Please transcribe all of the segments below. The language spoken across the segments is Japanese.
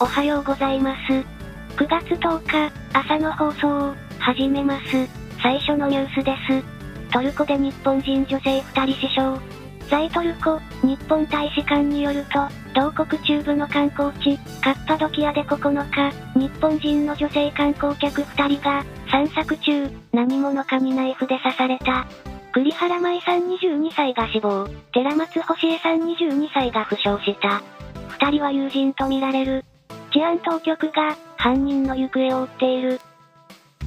おはようございます。9月10日、朝の放送を、始めます。最初のニュースです。トルコで日本人女性2人死傷。在トルコ、日本大使館によると、同国中部の観光地、カッパドキアで9日、日本人の女性観光客2人が、散策中、何者かにナイフで刺された。栗原舞さん22歳が死亡、寺松星江さん22歳が負傷した。2人は友人とみられる。治安当局が犯人の行方を追っている。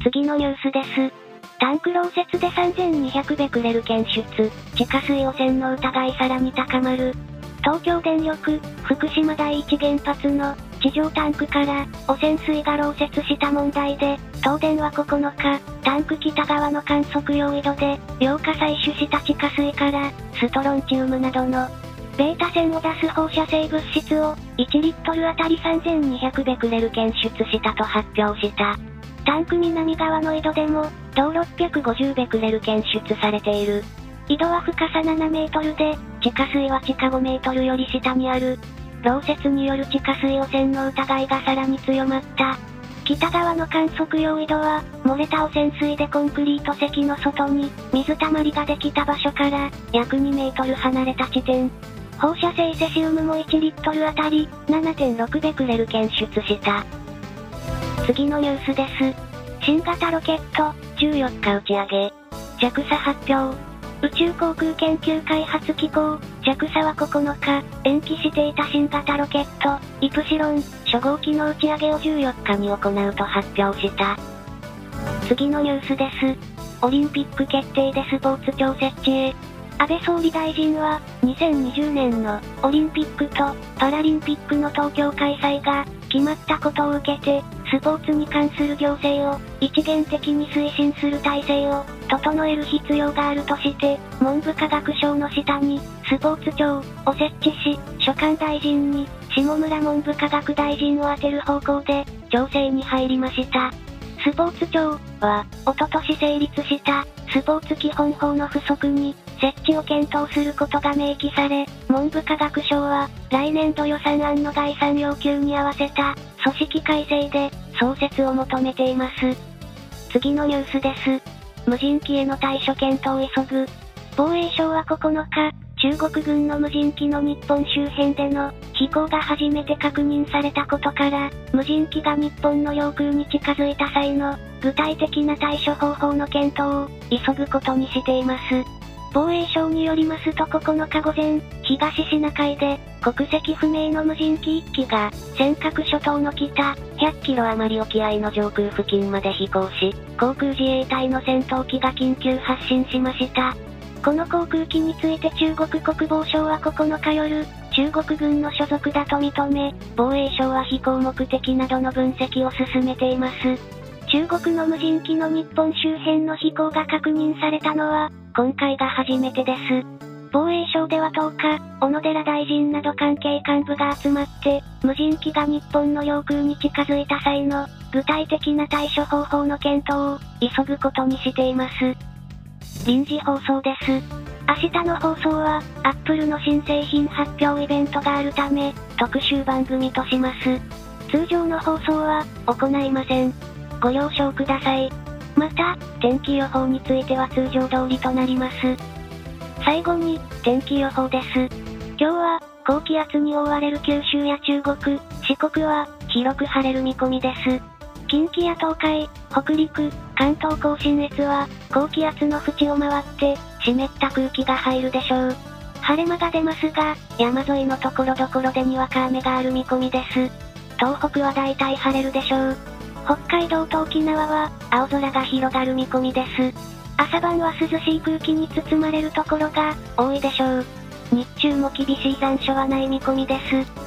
次のニュースです。タンク漏泄で3200ベクレル検出、地下水汚染の疑いさらに高まる。東京電力、福島第一原発の地上タンクから汚染水が漏泄した問題で、東電は9日、タンク北側の観測用井戸で、溶化採取した地下水から、ストロンチウムなどのベータ線を出す放射性物質を、1リットルあたり3200ベクレル検出したと発表した。タンク南側の井戸でも、同650ベクレル検出されている。井戸は深さ7メートルで、地下水は地下5メートルより下にある。漏泄による地下水汚染の疑いがさらに強まった。北側の観測用井戸は、漏れた汚染水でコンクリート石の外に、水たまりができた場所から、約2メートル離れた地点。放射性セシウムも1リットルあたり7.6ベクレル検出した。次のニュースです。新型ロケット14日打ち上げ。JAXA 発表。宇宙航空研究開発機構 JAXA は9日、延期していた新型ロケットイプシロン初号機の打ち上げを14日に行うと発表した。次のニュースです。オリンピック決定でスポーツ庁設置へ。安倍総理大臣は、2020年のオリンピックとパラリンピックの東京開催が決まったことを受けて、スポーツに関する行政を一元的に推進する体制を整える必要があるとして、文部科学省の下にスポーツ庁を設置し、所管大臣に下村文部科学大臣を充てる方向で調整に入りました。スポーツ庁は、おととし成立したスポーツ基本法の不足に設置を検討することが明記され、文部科学省は、来年度予算案の概算要求に合わせた、組織改正で、創設を求めています。次のニュースです。無人機への対処検討を急ぐ。防衛省は9日、中国軍の無人機の日本周辺での飛行が初めて確認されたことから、無人機が日本の領空に近づいた際の具体的な対処方法の検討を急ぐことにしています。防衛省によりますと9日午前、東シナ海で、国籍不明の無人機1機が、尖閣諸島の北、100キロ余り沖合の上空付近まで飛行し、航空自衛隊の戦闘機が緊急発進しました。この航空機について中国国防省は9日夜、中国軍の所属だと認め、防衛省は飛行目的などの分析を進めています。中国の無人機の日本周辺の飛行が確認されたのは、今回が初めてです。防衛省では10日、小野寺大臣など関係幹部が集まって、無人機が日本の領空に近づいた際の、具体的な対処方法の検討を、急ぐことにしています。臨時放送です。明日の放送は、アップルの新製品発表イベントがあるため、特集番組とします。通常の放送は、行いません。ご了承ください。また、天気予報については通常通りとなります。最後に、天気予報です。今日は、高気圧に覆われる九州や中国、四国は、広く晴れる見込みです。近畿や東海、北陸、関東甲信越は、高気圧の縁を回って、湿った空気が入るでしょう。晴れ間が出ますが、山沿いのところどころでにわか雨がある見込みです。東北は大体晴れるでしょう。北海道と沖縄は、青空が広がる見込みです。朝晩は涼しい空気に包まれるところが、多いでしょう。日中も厳しい残暑はない見込みです。